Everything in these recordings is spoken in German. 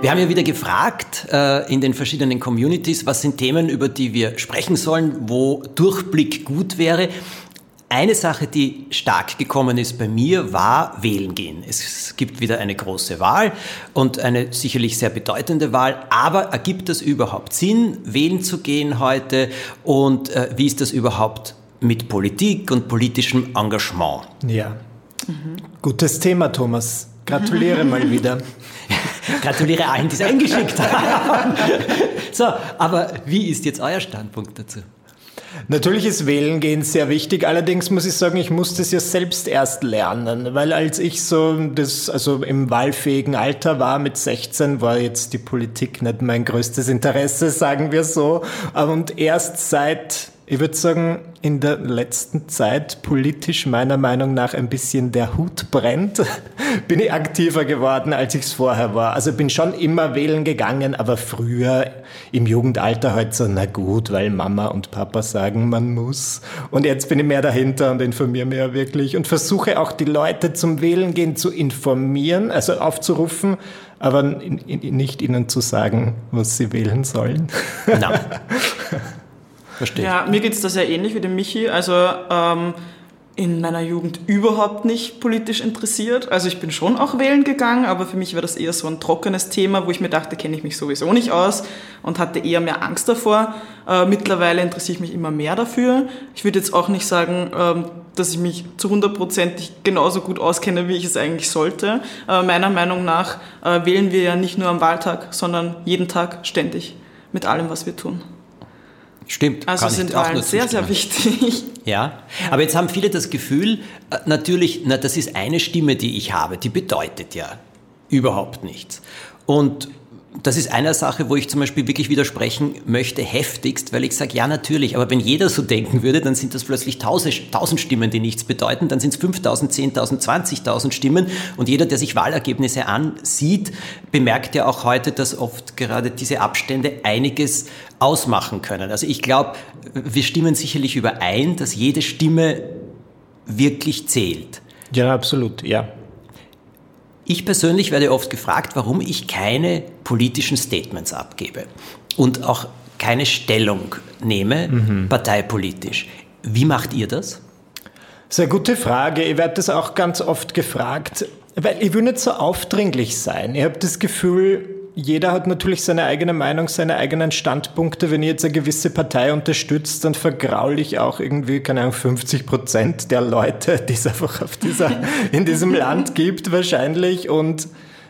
Wir haben ja wieder gefragt äh, in den verschiedenen Communities, was sind Themen, über die wir sprechen sollen, wo Durchblick gut wäre. Eine Sache, die stark gekommen ist bei mir, war wählen gehen. Es gibt wieder eine große Wahl und eine sicherlich sehr bedeutende Wahl. Aber ergibt das überhaupt Sinn, wählen zu gehen heute? Und äh, wie ist das überhaupt mit Politik und politischem Engagement? Ja. Mhm. Gutes Thema, Thomas. Gratuliere mal wieder. Gratuliere allen, die es eingeschickt haben. so, aber wie ist jetzt euer Standpunkt dazu? Natürlich ist Wählen gehen sehr wichtig. Allerdings muss ich sagen, ich musste es ja selbst erst lernen, weil als ich so das, also im wahlfähigen Alter war mit 16, war jetzt die Politik nicht mein größtes Interesse, sagen wir so. Und erst seit ich würde sagen, in der letzten Zeit politisch meiner Meinung nach ein bisschen der Hut brennt, bin ich aktiver geworden, als ich es vorher war. Also bin schon immer wählen gegangen, aber früher im Jugendalter halt so, na gut, weil Mama und Papa sagen, man muss. Und jetzt bin ich mehr dahinter und informiere mich ja wirklich und versuche auch die Leute zum Wählen gehen zu informieren, also aufzurufen, aber nicht ihnen zu sagen, was sie wählen sollen. No. Verstehe. Ja, mir geht es da sehr ähnlich wie dem Michi. Also ähm, in meiner Jugend überhaupt nicht politisch interessiert. Also ich bin schon auch wählen gegangen, aber für mich war das eher so ein trockenes Thema, wo ich mir dachte, kenne ich mich sowieso nicht aus und hatte eher mehr Angst davor. Äh, mittlerweile interessiere ich mich immer mehr dafür. Ich würde jetzt auch nicht sagen, ähm, dass ich mich zu hundertprozentig genauso gut auskenne, wie ich es eigentlich sollte. Äh, meiner Meinung nach äh, wählen wir ja nicht nur am Wahltag, sondern jeden Tag ständig mit allem, was wir tun. Stimmt. Also sind Wahlen sehr, sehr wichtig. Ja, aber jetzt haben viele das Gefühl, äh, natürlich, na, das ist eine Stimme, die ich habe, die bedeutet ja überhaupt nichts. Und das ist eine Sache, wo ich zum Beispiel wirklich widersprechen möchte, heftigst, weil ich sage, ja natürlich, aber wenn jeder so denken würde, dann sind das plötzlich tausend, tausend Stimmen, die nichts bedeuten, dann sind es 5000, 10.000, 20.000 Stimmen und jeder, der sich Wahlergebnisse ansieht, bemerkt ja auch heute, dass oft gerade diese Abstände einiges ausmachen können. Also ich glaube, wir stimmen sicherlich überein, dass jede Stimme wirklich zählt. Ja, absolut, ja. Ich persönlich werde oft gefragt, warum ich keine politischen Statements abgebe und auch keine Stellung nehme, mhm. parteipolitisch. Wie macht ihr das? Sehr gute Frage. Ich werde das auch ganz oft gefragt, weil ich will nicht so aufdringlich sein. Ich habe das Gefühl, jeder hat natürlich seine eigene Meinung, seine eigenen Standpunkte. Wenn ich jetzt eine gewisse Partei unterstützt, dann vergraule ich auch irgendwie, keine Ahnung, 50 Prozent der Leute, die es einfach auf dieser, in diesem Land gibt, wahrscheinlich. Und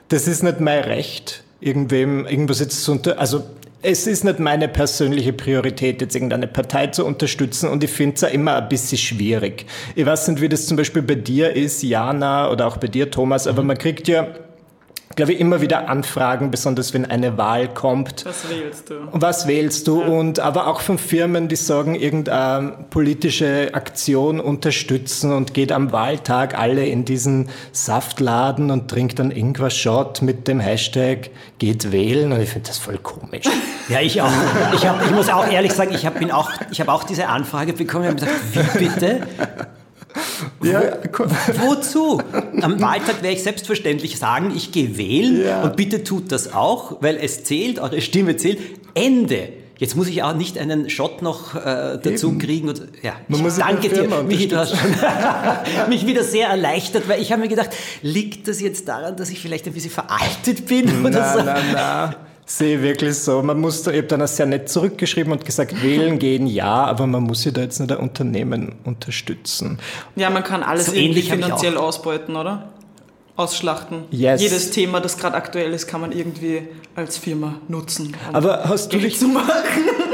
das ist nicht mein Recht, irgendwem irgendwas jetzt zu unter, also es ist nicht meine persönliche Priorität, jetzt irgendeine Partei zu unterstützen und ich finde es ja immer ein bisschen schwierig. Ich weiß nicht, wie das zum Beispiel bei dir ist, Jana, oder auch bei dir, Thomas, aber man kriegt ja glaube ich, immer wieder Anfragen, besonders wenn eine Wahl kommt. Was wählst du? Was wählst du? Ja. Und aber auch von Firmen, die sagen, irgendeine politische Aktion unterstützen und geht am Wahltag alle in diesen Saftladen und trinkt dann irgendwas Shot mit dem Hashtag geht wählen. Und ich finde das voll komisch. Ja, ich auch. Ich, hab, ich muss auch ehrlich sagen, ich habe auch, hab auch diese Anfrage bekommen und habe gesagt, wie bitte? Ja. Wo, wozu? Am Wahltag werde ich selbstverständlich sagen, ich gehe wählen ja. und bitte tut das auch, weil es zählt, eure Stimme zählt. Ende. Jetzt muss ich auch nicht einen Shot noch äh, dazu Eben. kriegen. Und, ja, Man ich danke dir. Michi, du hast schon mich wieder sehr erleichtert, weil ich habe mir gedacht, liegt das jetzt daran, dass ich vielleicht ein bisschen veraltet bin? Oder na, so? na, na sehe wirklich so. Man muss, ich habe dann auch sehr nett zurückgeschrieben und gesagt, wählen gehen ja, aber man muss ja da jetzt nicht ein Unternehmen unterstützen. Ja, man kann alles so irgendwie finanziell ausbeuten, oder? Ausschlachten. Yes. Jedes Thema, das gerade aktuell ist, kann man irgendwie als Firma nutzen. Um aber hast du dich, zu machen.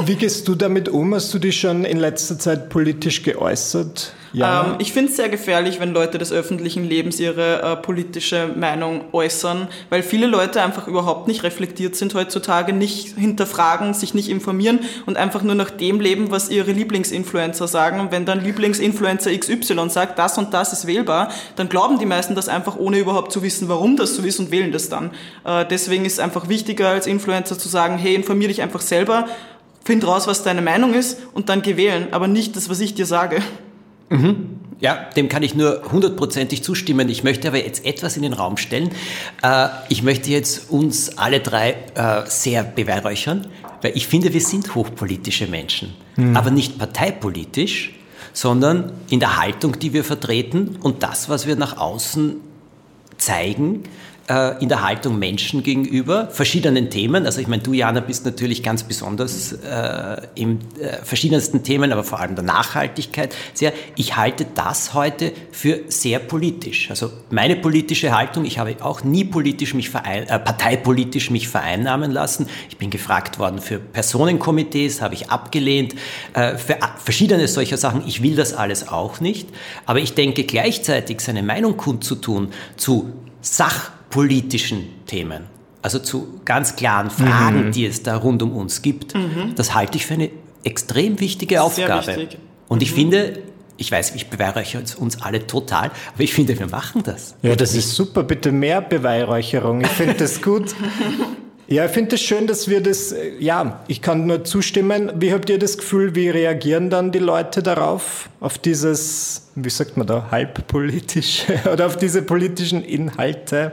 wie gehst du damit um? Hast du dich schon in letzter Zeit politisch geäußert? Ja. Ähm, ich finde es sehr gefährlich, wenn Leute des öffentlichen Lebens ihre äh, politische Meinung äußern, weil viele Leute einfach überhaupt nicht reflektiert sind heutzutage, nicht hinterfragen, sich nicht informieren und einfach nur nach dem leben, was ihre Lieblingsinfluencer sagen. Und wenn dann Lieblingsinfluencer XY sagt, das und das ist wählbar, dann glauben die meisten das einfach, ohne überhaupt zu wissen, warum das so ist und wählen das dann. Äh, deswegen ist es einfach wichtiger als Influencer zu sagen, hey, informier dich einfach selber, find raus, was deine Meinung ist und dann geh wählen, aber nicht das, was ich dir sage. Mhm. Ja, dem kann ich nur hundertprozentig zustimmen. Ich möchte aber jetzt etwas in den Raum stellen. Äh, ich möchte jetzt uns alle drei äh, sehr beweihräuchern, weil ich finde, wir sind hochpolitische Menschen, mhm. aber nicht parteipolitisch, sondern in der Haltung, die wir vertreten und das, was wir nach außen zeigen, äh, in der Haltung Menschen gegenüber, verschiedenen Themen. Also ich meine, du, Jana, bist natürlich ganz besonders äh, in äh, verschiedensten Themen, aber vor allem der Nachhaltigkeit sehr. Ich halte das heute für sehr politisch. Also meine politische Haltung, ich habe auch nie politisch mich verein, äh, parteipolitisch mich vereinnahmen lassen. Ich bin gefragt worden für Personenkomitees, habe ich abgelehnt, äh, für verschiedene solcher Sachen. Ich will das alles auch nicht. Aber ich denke gleichzeitig seine Meinung kundzutun zu Sach politischen Themen, also zu ganz klaren Fragen, mhm. die es da rund um uns gibt, mhm. das halte ich für eine extrem wichtige Aufgabe. Wichtig. Und ich mhm. finde, ich weiß, ich beweihräuchere uns alle total, aber ich finde, wir machen das. Ja, das ist super. Bitte mehr Beweihräucherung. Ich finde das gut. Ja, ich finde es das schön, dass wir das, äh, ja, ich kann nur zustimmen. Wie habt ihr das Gefühl, wie reagieren dann die Leute darauf? Auf dieses, wie sagt man da, halbpolitische oder auf diese politischen Inhalte?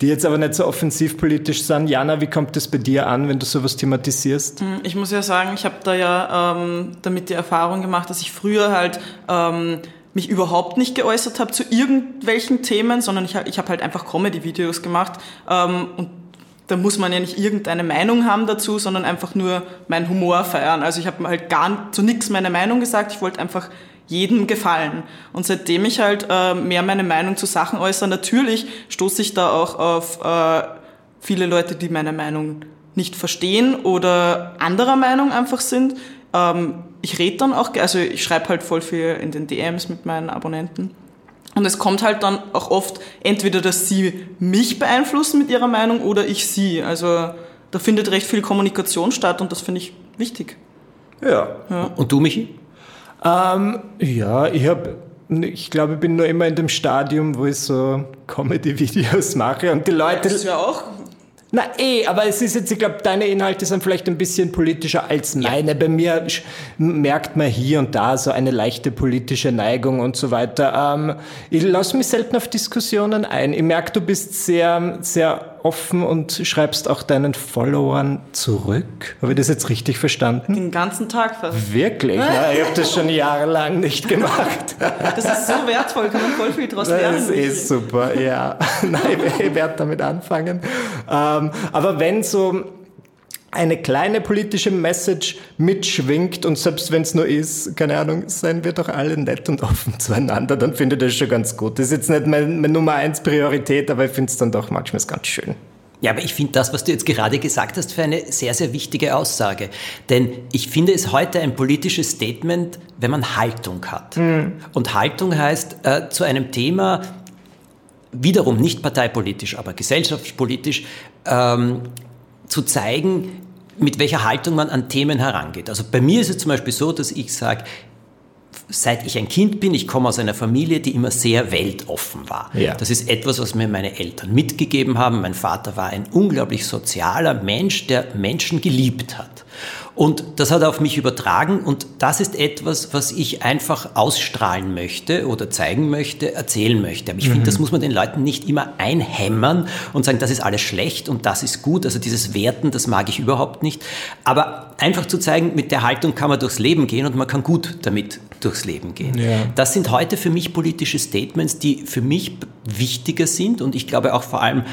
Die jetzt aber nicht so offensiv politisch sind. Jana, wie kommt das bei dir an, wenn du sowas thematisierst? Hm, ich muss ja sagen, ich habe da ja ähm, damit die Erfahrung gemacht, dass ich früher halt ähm, mich überhaupt nicht geäußert habe zu irgendwelchen Themen, sondern ich, ich habe halt einfach Comedy-Videos gemacht ähm, und da muss man ja nicht irgendeine Meinung haben dazu, sondern einfach nur meinen Humor feiern. Also ich habe halt gar zu nichts meine Meinung gesagt. Ich wollte einfach jedem gefallen. Und seitdem ich halt äh, mehr meine Meinung zu Sachen äußere, natürlich stoße ich da auch auf äh, viele Leute, die meine Meinung nicht verstehen oder anderer Meinung einfach sind. Ähm, ich rede dann auch, also ich schreibe halt voll viel in den DMs mit meinen Abonnenten. Und es kommt halt dann auch oft entweder, dass sie mich beeinflussen mit ihrer Meinung oder ich sie. Also da findet recht viel Kommunikation statt und das finde ich wichtig. Ja. ja. Und du, Michi? Ähm, ja, ich habe ich glaube, ich bin nur immer in dem Stadium, wo ich so Comedy-Videos mache und die Leute. Das ja auch na eh, aber es ist jetzt, ich glaube, deine Inhalte sind vielleicht ein bisschen politischer als meine. Ja. Bei mir merkt man hier und da so eine leichte politische Neigung und so weiter. Ähm, ich lasse mich selten auf Diskussionen ein. Ich merke, du bist sehr, sehr offen und schreibst auch deinen Followern zurück. Habe ich das jetzt richtig verstanden? Den ganzen Tag fast. Wirklich? Ja, ich habe das schon jahrelang nicht gemacht. Das ist so wertvoll, kann man voll viel daraus lernen. Das ist super, ja. Nein, ich werde damit anfangen. Ähm, aber wenn so eine kleine politische Message mitschwingt und selbst wenn es nur ist, keine Ahnung, seien wir doch alle nett und offen zueinander, dann finde ich das schon ganz gut. Das ist jetzt nicht meine, meine Nummer eins Priorität, aber ich finde es dann doch manchmal ganz schön. Ja, aber ich finde das, was du jetzt gerade gesagt hast, für eine sehr, sehr wichtige Aussage. Denn ich finde es heute ein politisches Statement, wenn man Haltung hat. Mhm. Und Haltung heißt, äh, zu einem Thema, wiederum nicht parteipolitisch, aber gesellschaftspolitisch, ähm, zu zeigen, mit welcher Haltung man an Themen herangeht. Also bei mir ist es zum Beispiel so, dass ich sage, seit ich ein Kind bin, ich komme aus einer Familie, die immer sehr weltoffen war. Ja. Das ist etwas, was mir meine Eltern mitgegeben haben. Mein Vater war ein unglaublich sozialer Mensch, der Menschen geliebt hat. Und das hat er auf mich übertragen und das ist etwas, was ich einfach ausstrahlen möchte oder zeigen möchte, erzählen möchte. Aber ich mhm. finde, das muss man den Leuten nicht immer einhämmern und sagen, das ist alles schlecht und das ist gut. Also dieses Werten, das mag ich überhaupt nicht. Aber einfach zu zeigen, mit der Haltung kann man durchs Leben gehen und man kann gut damit durchs Leben gehen. Ja. Das sind heute für mich politische Statements, die für mich wichtiger sind und ich glaube auch vor allem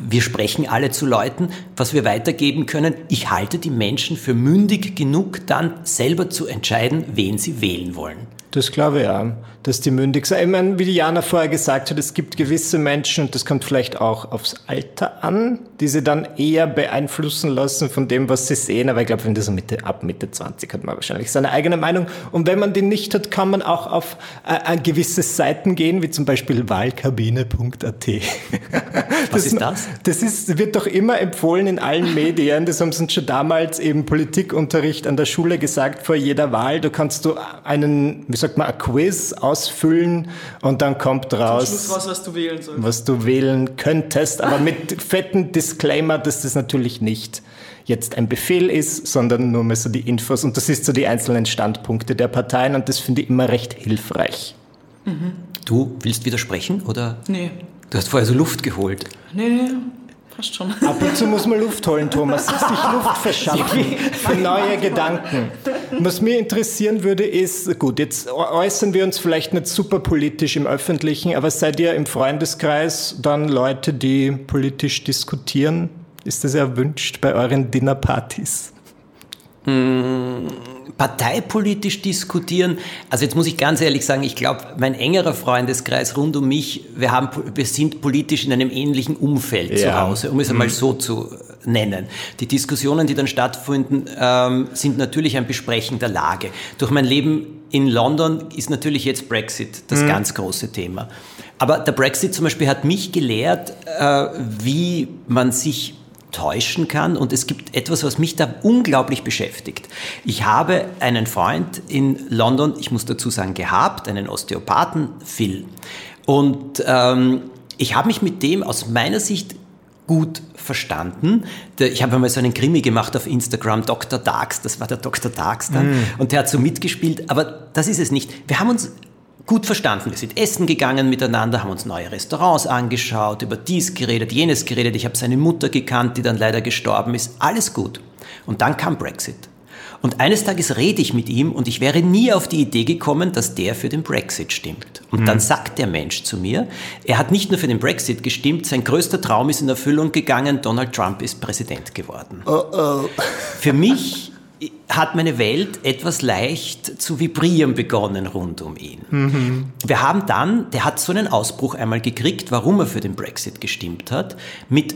wir sprechen alle zu Leuten, was wir weitergeben können. Ich halte die Menschen für mündig genug, dann selber zu entscheiden, wen sie wählen wollen. Das glaube ich ja. Dass die mündig sind. Ich meine, wie Diana vorher gesagt hat, es gibt gewisse Menschen, und das kommt vielleicht auch aufs Alter an, die sie dann eher beeinflussen lassen von dem, was sie sehen. Aber ich glaube, wenn das so Mitte, ab Mitte 20 hat man wahrscheinlich seine eigene Meinung. Und wenn man die nicht hat, kann man auch auf äh, gewisse Seiten gehen, wie zum Beispiel wahlkabine.at. Was ist das? Das ist, wird doch immer empfohlen in allen Medien. Das haben sie uns schon damals im Politikunterricht an der Schule gesagt, vor jeder Wahl. Du kannst du einen, wie sagt man, ein Quiz ausfüllen und dann kommt raus, raus was du wählen sollst. Was du wählen könntest, aber mit fetten Disclaimer, dass das natürlich nicht jetzt ein Befehl ist, sondern nur mal so die Infos. Und das ist so die einzelnen Standpunkte der Parteien und das finde ich immer recht hilfreich. Mhm. Du willst widersprechen oder? Nee. Du hast vorher so Luft geholt. Nee, nee. Passt schon. Ab und zu muss man Luft holen, Thomas. Sich Luft verschaffen für neue Gedanken. Was mir interessieren würde, ist, gut, jetzt äußern wir uns vielleicht nicht super politisch im Öffentlichen, aber seid ihr im Freundeskreis dann Leute, die politisch diskutieren? Ist das erwünscht bei euren Dinnerpartys? Mmh parteipolitisch diskutieren. Also jetzt muss ich ganz ehrlich sagen, ich glaube, mein engerer Freundeskreis rund um mich, wir, haben, wir sind politisch in einem ähnlichen Umfeld ja. zu Hause, um es einmal mhm. so zu nennen. Die Diskussionen, die dann stattfinden, ähm, sind natürlich ein Besprechen der Lage. Durch mein Leben in London ist natürlich jetzt Brexit das mhm. ganz große Thema. Aber der Brexit zum Beispiel hat mich gelehrt, äh, wie man sich täuschen kann. Und es gibt etwas, was mich da unglaublich beschäftigt. Ich habe einen Freund in London, ich muss dazu sagen, gehabt, einen Osteopathen, Phil. Und ähm, ich habe mich mit dem aus meiner Sicht gut verstanden. Ich habe einmal so einen Krimi gemacht auf Instagram, Dr. Darks, das war der Dr. Darks dann, mm. und der hat so mitgespielt, aber das ist es nicht. Wir haben uns gut verstanden. Wir sind essen gegangen miteinander, haben uns neue Restaurants angeschaut, über dies geredet, jenes geredet. Ich habe seine Mutter gekannt, die dann leider gestorben ist. Alles gut. Und dann kam Brexit. Und eines Tages rede ich mit ihm und ich wäre nie auf die Idee gekommen, dass der für den Brexit stimmt. Und mhm. dann sagt der Mensch zu mir, er hat nicht nur für den Brexit gestimmt, sein größter Traum ist in Erfüllung gegangen, Donald Trump ist Präsident geworden. Oh oh. Für mich hat meine Welt etwas leicht zu vibrieren begonnen rund um ihn. Mhm. Wir haben dann, der hat so einen Ausbruch einmal gekriegt, warum er für den Brexit gestimmt hat, mit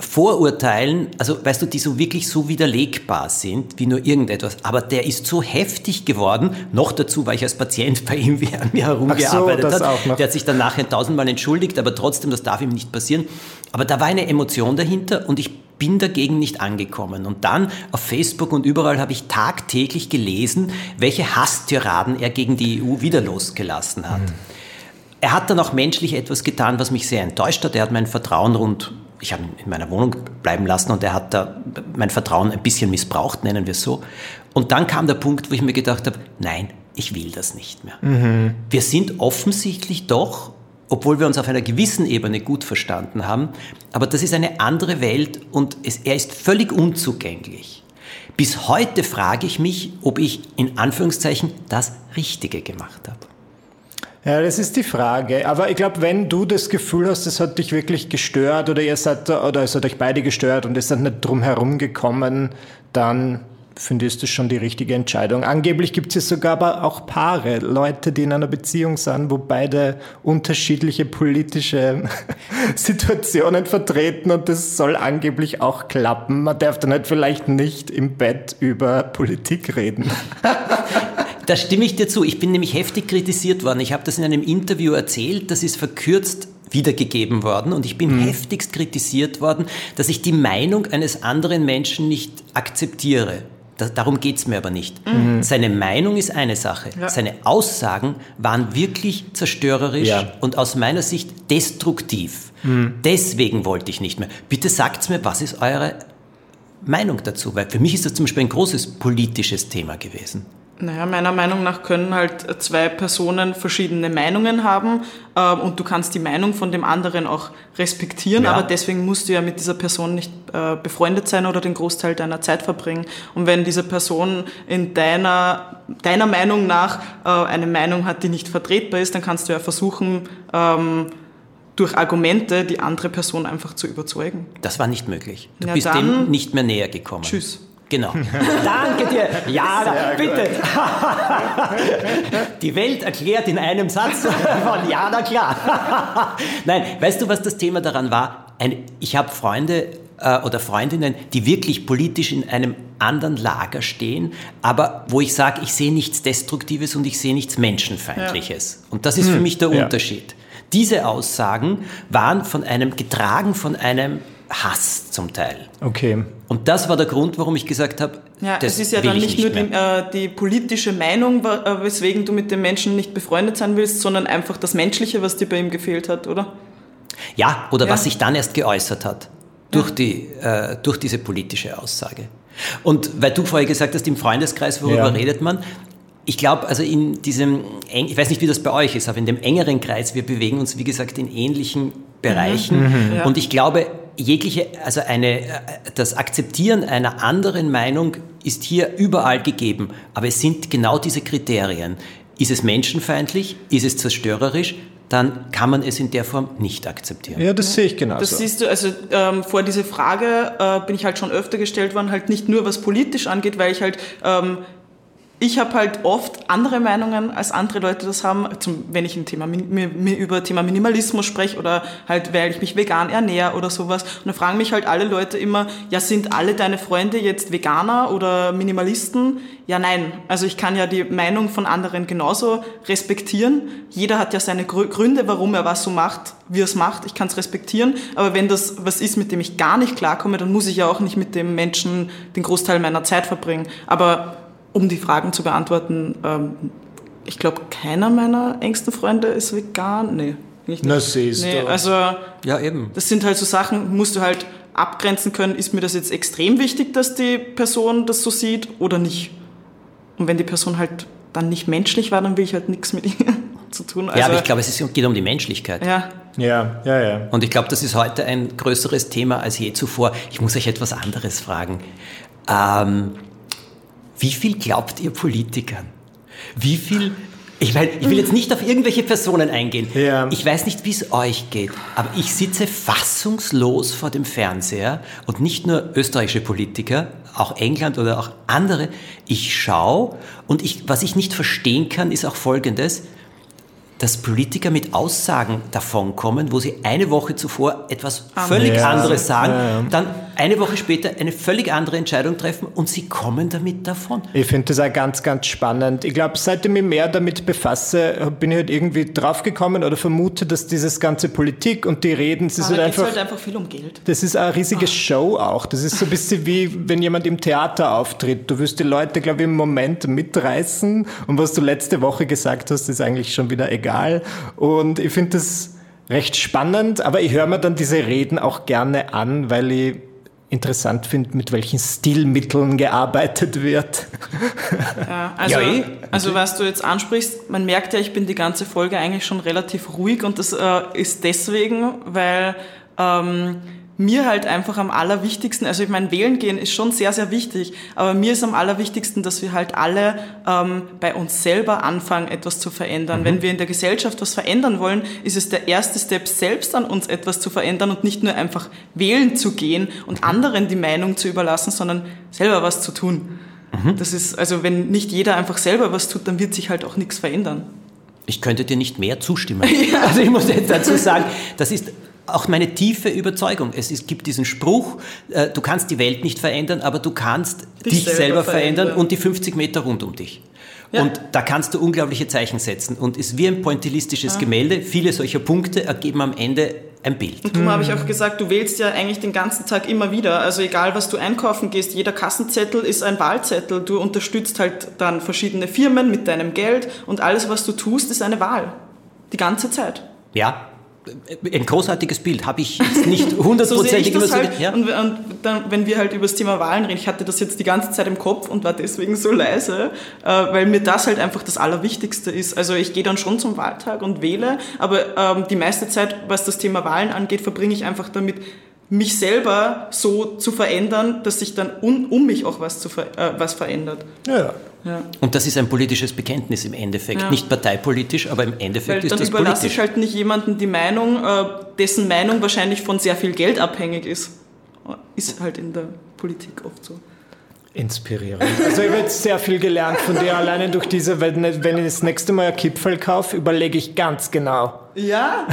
Vorurteilen, also weißt du, die so wirklich so widerlegbar sind wie nur irgendetwas. Aber der ist so heftig geworden. Noch dazu war ich als Patient bei ihm, wie er an mir herumgearbeitet so, hat. Der hat sich dann nachher tausendmal entschuldigt, aber trotzdem, das darf ihm nicht passieren. Aber da war eine Emotion dahinter und ich bin dagegen nicht angekommen. Und dann auf Facebook und überall habe ich tagtäglich gelesen, welche Hasstiraden er gegen die EU wieder losgelassen hat. Mhm. Er hat dann auch menschlich etwas getan, was mich sehr enttäuscht hat. Er hat mein Vertrauen rund, ich habe ihn in meiner Wohnung bleiben lassen und er hat da mein Vertrauen ein bisschen missbraucht, nennen wir es so. Und dann kam der Punkt, wo ich mir gedacht habe, nein, ich will das nicht mehr. Mhm. Wir sind offensichtlich doch obwohl wir uns auf einer gewissen Ebene gut verstanden haben. Aber das ist eine andere Welt und es, er ist völlig unzugänglich. Bis heute frage ich mich, ob ich in Anführungszeichen das Richtige gemacht habe. Ja, das ist die Frage. Aber ich glaube, wenn du das Gefühl hast, es hat dich wirklich gestört oder ihr seid oder es hat euch beide gestört und ihr seid nicht drum herum gekommen, dann finde ich, ist das schon die richtige Entscheidung. Angeblich gibt es sogar aber auch Paare, Leute, die in einer Beziehung sind, wo beide unterschiedliche politische Situationen vertreten und das soll angeblich auch klappen. Man darf dann halt vielleicht nicht im Bett über Politik reden. Da stimme ich dir zu. Ich bin nämlich heftig kritisiert worden. Ich habe das in einem Interview erzählt, das ist verkürzt wiedergegeben worden und ich bin mhm. heftigst kritisiert worden, dass ich die Meinung eines anderen Menschen nicht akzeptiere. Da, darum geht es mir aber nicht. Mhm. Seine Meinung ist eine Sache. Ja. Seine Aussagen waren wirklich zerstörerisch ja. und aus meiner Sicht destruktiv. Mhm. Deswegen wollte ich nicht mehr. Bitte sagt mir, was ist eure Meinung dazu? Weil für mich ist das zum Beispiel ein großes politisches Thema gewesen. Naja, meiner Meinung nach können halt zwei Personen verschiedene Meinungen haben äh, und du kannst die Meinung von dem anderen auch respektieren, ja. aber deswegen musst du ja mit dieser Person nicht äh, befreundet sein oder den Großteil deiner Zeit verbringen. Und wenn diese Person in deiner, deiner Meinung nach äh, eine Meinung hat, die nicht vertretbar ist, dann kannst du ja versuchen, ähm, durch Argumente die andere Person einfach zu überzeugen. Das war nicht möglich. Du ja, bist dem nicht mehr näher gekommen. Tschüss. Genau. Danke dir. Ja, bitte. Die Welt erklärt in einem Satz von ja, na klar. Nein, weißt du, was das Thema daran war? Ein, ich habe Freunde äh, oder Freundinnen, die wirklich politisch in einem anderen Lager stehen, aber wo ich sage, ich sehe nichts Destruktives und ich sehe nichts Menschenfeindliches. Ja. Und das ist hm. für mich der ja. Unterschied. Diese Aussagen waren von einem, getragen von einem Hass zum Teil. Okay. Und das war der Grund, warum ich gesagt habe, ja, das es ist ja dann nicht, nicht nur die, äh, die, politische Meinung, äh, weswegen du mit dem Menschen nicht befreundet sein willst, sondern einfach das Menschliche, was dir bei ihm gefehlt hat, oder? Ja, oder ja. was sich dann erst geäußert hat durch, ja. die, äh, durch diese politische Aussage. Und weil du vorher gesagt hast, im Freundeskreis, worüber ja. redet man? Ich glaube, also in diesem, ich weiß nicht, wie das bei euch ist, aber in dem engeren Kreis, wir bewegen uns, wie gesagt, in ähnlichen Bereichen. Mhm. Mhm. Und ich glaube, jegliche, also eine, äh, das Akzeptieren einer anderen Meinung ist hier überall gegeben. Aber es sind genau diese Kriterien. Ist es menschenfeindlich? Ist es zerstörerisch? dann kann man es in der Form nicht akzeptieren. Ja, das sehe ich genauso. Das siehst du, also ähm, vor diese Frage äh, bin ich halt schon öfter gestellt worden, halt nicht nur was politisch angeht, weil ich halt ähm, ich habe halt oft andere Meinungen, als andere Leute das haben, zum, wenn ich ein Thema, mir, mir über Thema Minimalismus spreche oder halt, weil ich mich vegan ernähre oder sowas. Und dann fragen mich halt alle Leute immer, ja, sind alle deine Freunde jetzt Veganer oder Minimalisten? Ja, nein. Also ich kann ja die Meinung von anderen genauso respektieren. Jeder hat ja seine Gründe, warum er was so macht, wie er es macht. Ich kann es respektieren. Aber wenn das was ist, mit dem ich gar nicht klarkomme, dann muss ich ja auch nicht mit dem Menschen den Großteil meiner Zeit verbringen. Aber um die Fragen zu beantworten, ähm, ich glaube, keiner meiner engsten Freunde ist vegan. Nee, nicht. Na, siehst nee, du. Also, ja, eben. Das sind halt so Sachen, musst du halt abgrenzen können, ist mir das jetzt extrem wichtig, dass die Person das so sieht oder nicht. Und wenn die Person halt dann nicht menschlich war, dann will ich halt nichts mit ihr zu tun. Also, ja, aber also ich glaube, es geht um die Menschlichkeit. Ja. Ja, ja, ja. Und ich glaube, das ist heute ein größeres Thema als je zuvor. Ich muss euch etwas anderes fragen. Ähm, wie viel glaubt ihr Politikern? Wie viel ich, meine, ich will jetzt nicht auf irgendwelche Personen eingehen. Ja. Ich weiß nicht, wie es euch geht, aber ich sitze fassungslos vor dem Fernseher und nicht nur österreichische Politiker, auch England oder auch andere. Ich schaue und ich, was ich nicht verstehen kann, ist auch Folgendes dass Politiker mit Aussagen davonkommen, wo sie eine Woche zuvor etwas völlig ja. anderes sagen, ja, dann eine Woche später eine völlig andere Entscheidung treffen und sie kommen damit davon. Ich finde das auch ganz, ganz spannend. Ich glaube, seit ich mich mehr damit befasse, bin ich halt irgendwie draufgekommen oder vermute, dass dieses ganze Politik und die Reden, es ist halt einfach, halt einfach viel um Geld. Das ist eine riesige Ach. Show auch. Das ist so ein bisschen wie, wenn jemand im Theater auftritt. Du wirst die Leute, glaube ich, im Moment mitreißen und was du letzte Woche gesagt hast, ist eigentlich schon wieder egal egal. Und ich finde das recht spannend, aber ich höre mir dann diese Reden auch gerne an, weil ich interessant finde, mit welchen Stilmitteln gearbeitet wird. Ja, also, ja, eh. also was du jetzt ansprichst, man merkt ja, ich bin die ganze Folge eigentlich schon relativ ruhig und das äh, ist deswegen, weil ähm, mir halt einfach am allerwichtigsten, also ich meine, wählen gehen ist schon sehr, sehr wichtig, aber mir ist am allerwichtigsten, dass wir halt alle ähm, bei uns selber anfangen, etwas zu verändern. Mhm. Wenn wir in der Gesellschaft was verändern wollen, ist es der erste Step, selbst an uns etwas zu verändern und nicht nur einfach wählen zu gehen und mhm. anderen die Meinung zu überlassen, sondern selber was zu tun. Mhm. Das ist, also wenn nicht jeder einfach selber was tut, dann wird sich halt auch nichts verändern. Ich könnte dir nicht mehr zustimmen. Ja. Also ich muss jetzt dazu sagen, das ist auch meine tiefe Überzeugung. Es ist, gibt diesen Spruch, äh, du kannst die Welt nicht verändern, aber du kannst dich, dich selber, selber verändern, verändern und die 50 Meter rund um dich. Ja. Und da kannst du unglaubliche Zeichen setzen. Und es ist wie ein pointillistisches ja. Gemälde. Viele solcher Punkte ergeben am Ende ein Bild. Und darum mhm. habe ich auch gesagt, du wählst ja eigentlich den ganzen Tag immer wieder. Also egal, was du einkaufen gehst, jeder Kassenzettel ist ein Wahlzettel. Du unterstützt halt dann verschiedene Firmen mit deinem Geld und alles, was du tust, ist eine Wahl. Die ganze Zeit. Ja, ein großartiges Bild, habe ich jetzt nicht hundertprozentig so halt, ja. Und, und dann, wenn wir halt über das Thema Wahlen reden, ich hatte das jetzt die ganze Zeit im Kopf und war deswegen so leise, äh, weil mir das halt einfach das Allerwichtigste ist. Also ich gehe dann schon zum Wahltag und wähle, aber ähm, die meiste Zeit, was das Thema Wahlen angeht, verbringe ich einfach damit, mich selber so zu verändern, dass sich dann un, um mich auch was, zu ver, äh, was verändert. Ja. Ja. Und das ist ein politisches Bekenntnis im Endeffekt. Ja. Nicht parteipolitisch, aber im Endeffekt Weil ist das politisch. Dann überlasse ich halt nicht jemanden die Meinung, äh, dessen Meinung wahrscheinlich von sehr viel Geld abhängig ist. Ist halt in der Politik oft so. Inspirierend. Also ich habe jetzt sehr viel gelernt von dir, alleine durch diese, wenn, wenn ich das nächste Mal ein Kipfel kaufe, überlege ich ganz genau. Ja,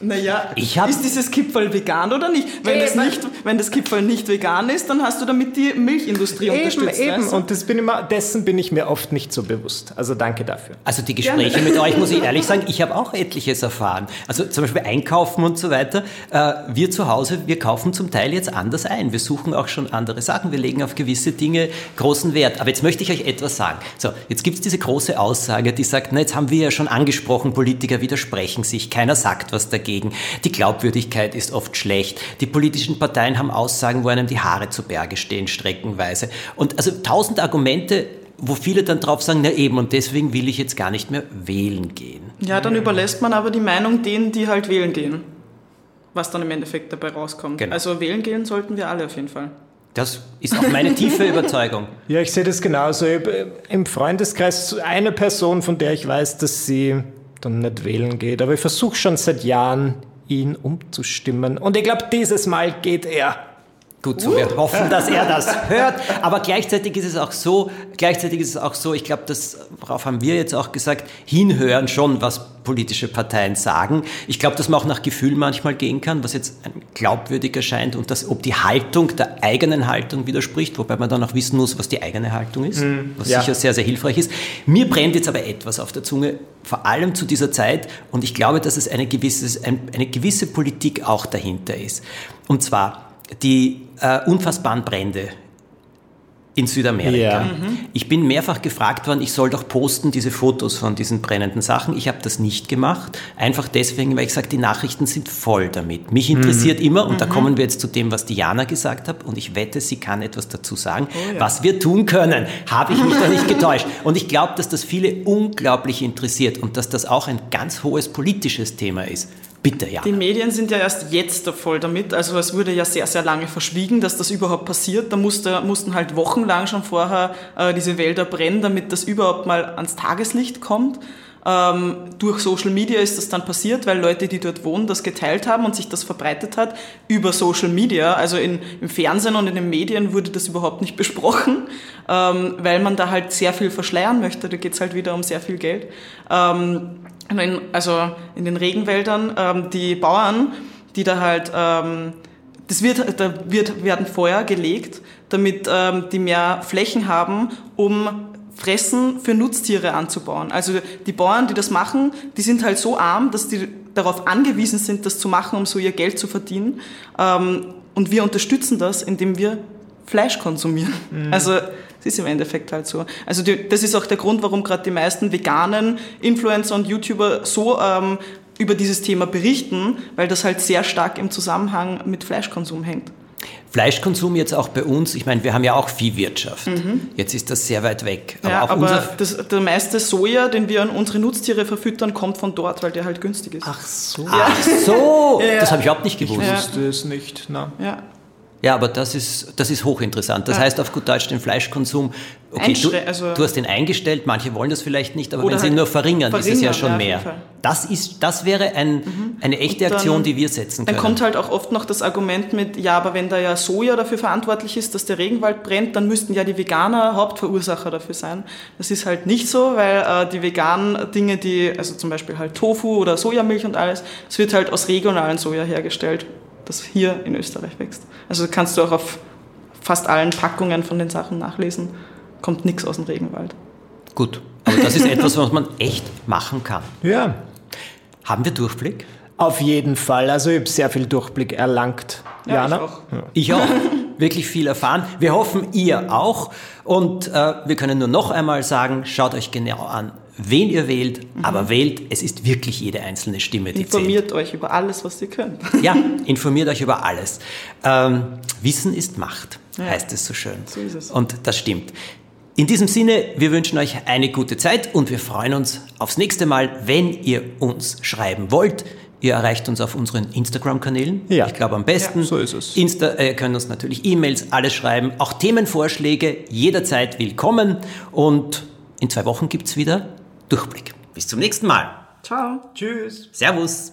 naja, ist dieses Kipferl vegan oder nicht? Wenn, das nicht? wenn das Kipferl nicht vegan ist, dann hast du damit die Milchindustrie eben, unterstützt. Eben, weißt du? und das bin immer, dessen bin ich mir oft nicht so bewusst. Also danke dafür. Also die Gespräche Gerne. mit euch, muss ich ehrlich sagen, ich habe auch etliches erfahren. Also zum Beispiel Einkaufen und so weiter. Äh, wir zu Hause, wir kaufen zum Teil jetzt anders ein. Wir suchen auch schon andere Sachen. Wir legen auf gewisse Dinge großen Wert. Aber jetzt möchte ich euch etwas sagen. So, jetzt gibt es diese große Aussage, die sagt, na jetzt haben wir ja schon angesprochen, Politiker widersprechen sich, keiner sagt was dagegen. Die Glaubwürdigkeit ist oft schlecht. Die politischen Parteien haben Aussagen, wo einem die Haare zu Berge stehen, streckenweise. Und also tausend Argumente, wo viele dann drauf sagen, na eben, und deswegen will ich jetzt gar nicht mehr wählen gehen. Ja, dann überlässt man aber die Meinung denen, die halt wählen gehen. Was dann im Endeffekt dabei rauskommt. Genau. Also wählen gehen sollten wir alle auf jeden Fall. Das ist auch meine tiefe Überzeugung. Ja, ich sehe das genauso. Im Freundeskreis eine Person, von der ich weiß, dass sie dann nicht wählen geht. Aber ich versuche schon seit Jahren, ihn umzustimmen. Und ich glaube, dieses Mal geht er. Gut, so wir hoffen, dass er das hört. Aber gleichzeitig ist es auch so, gleichzeitig ist es auch so, ich glaube, darauf haben wir jetzt auch gesagt, hinhören schon, was politische Parteien sagen. Ich glaube, dass man auch nach Gefühl manchmal gehen kann, was jetzt glaubwürdig erscheint und dass, ob die Haltung der eigenen Haltung widerspricht, wobei man dann auch wissen muss, was die eigene Haltung ist, mm, was ja. sicher sehr, sehr hilfreich ist. Mir brennt jetzt aber etwas auf der Zunge, vor allem zu dieser Zeit und ich glaube, dass es eine gewisse, eine gewisse Politik auch dahinter ist. Und zwar, die äh, unfassbaren Brände in Südamerika. Ja. Mhm. Ich bin mehrfach gefragt worden, ich soll doch posten diese Fotos von diesen brennenden Sachen. Ich habe das nicht gemacht, einfach deswegen, weil ich sage, die Nachrichten sind voll damit. Mich interessiert mhm. immer, und mhm. da kommen wir jetzt zu dem, was Diana gesagt hat, und ich wette, sie kann etwas dazu sagen, oh ja. was wir tun können. Habe ich mich da nicht getäuscht. Und ich glaube, dass das viele unglaublich interessiert und dass das auch ein ganz hohes politisches Thema ist. Bitte, ja. Die Medien sind ja erst jetzt voll damit. Also es wurde ja sehr, sehr lange verschwiegen, dass das überhaupt passiert. Da musste, mussten halt wochenlang schon vorher äh, diese Wälder brennen, damit das überhaupt mal ans Tageslicht kommt. Ähm, durch Social Media ist das dann passiert, weil Leute, die dort wohnen, das geteilt haben und sich das verbreitet hat über Social Media. Also in, im Fernsehen und in den Medien wurde das überhaupt nicht besprochen, ähm, weil man da halt sehr viel verschleiern möchte. Da geht es halt wieder um sehr viel Geld. Ähm, in, also in den Regenwäldern, ähm, die Bauern, die da halt, ähm, das wird, da wird, werden Feuer gelegt, damit ähm, die mehr Flächen haben, um Fressen für Nutztiere anzubauen. Also die Bauern, die das machen, die sind halt so arm, dass die darauf angewiesen sind, das zu machen, um so ihr Geld zu verdienen. Ähm, und wir unterstützen das, indem wir Fleisch konsumieren. Mhm. Also es ist im Endeffekt halt so. Also die, das ist auch der Grund, warum gerade die meisten veganen Influencer und YouTuber so ähm, über dieses Thema berichten, weil das halt sehr stark im Zusammenhang mit Fleischkonsum hängt. Fleischkonsum jetzt auch bei uns, ich meine, wir haben ja auch Viehwirtschaft. Mhm. Jetzt ist das sehr weit weg. Aber, ja, aber das, der meiste Soja, den wir an unsere Nutztiere verfüttern, kommt von dort, weil der halt günstig ist. Ach so. Ach so, ja, das habe ich überhaupt nicht gewusst. Ich wusste es nicht. Na. Ja. Ja, aber das ist, das ist hochinteressant. Das ja. heißt auf gut Deutsch den Fleischkonsum, okay, du, also du, hast den eingestellt, manche wollen das vielleicht nicht, aber wenn sie ihn halt nur verringern, verringern, ist es ja schon ja, mehr. Das, ist, das wäre ein, mhm. eine echte dann, Aktion, die wir setzen können. Dann kommt halt auch oft noch das Argument mit, ja, aber wenn da ja Soja dafür verantwortlich ist, dass der Regenwald brennt, dann müssten ja die Veganer Hauptverursacher dafür sein. Das ist halt nicht so, weil äh, die veganen Dinge, die, also zum Beispiel halt Tofu oder Sojamilch und alles, es wird halt aus regionalen Soja hergestellt das hier in Österreich wächst. Also kannst du auch auf fast allen Packungen von den Sachen nachlesen, kommt nichts aus dem Regenwald. Gut, aber das ist etwas, was man echt machen kann. Ja. Haben wir Durchblick? Auf jeden Fall. Also ich habe sehr viel Durchblick erlangt. Ja, Jana? Ich auch. Ja. Ich auch. Wirklich viel erfahren. Wir hoffen, ihr auch. Und äh, wir können nur noch einmal sagen, schaut euch genau an, wen ihr wählt, mhm. aber wählt, es ist wirklich jede einzelne Stimme, die Informiert zählt. euch über alles, was ihr könnt. ja, informiert euch über alles. Ähm, Wissen ist Macht, ja. heißt es so schön. So ist es. Und das stimmt. In diesem Sinne, wir wünschen euch eine gute Zeit und wir freuen uns aufs nächste Mal, wenn ihr uns schreiben wollt. Ihr erreicht uns auf unseren Instagram-Kanälen. Ja. Ich glaube am besten. Ja, so ist es. Insta, äh, könnt uns natürlich E-Mails, alles schreiben. Auch Themenvorschläge jederzeit willkommen. Und in zwei Wochen gibt es wieder Durchblick. Bis zum nächsten Mal. Ciao. Tschüss. Servus.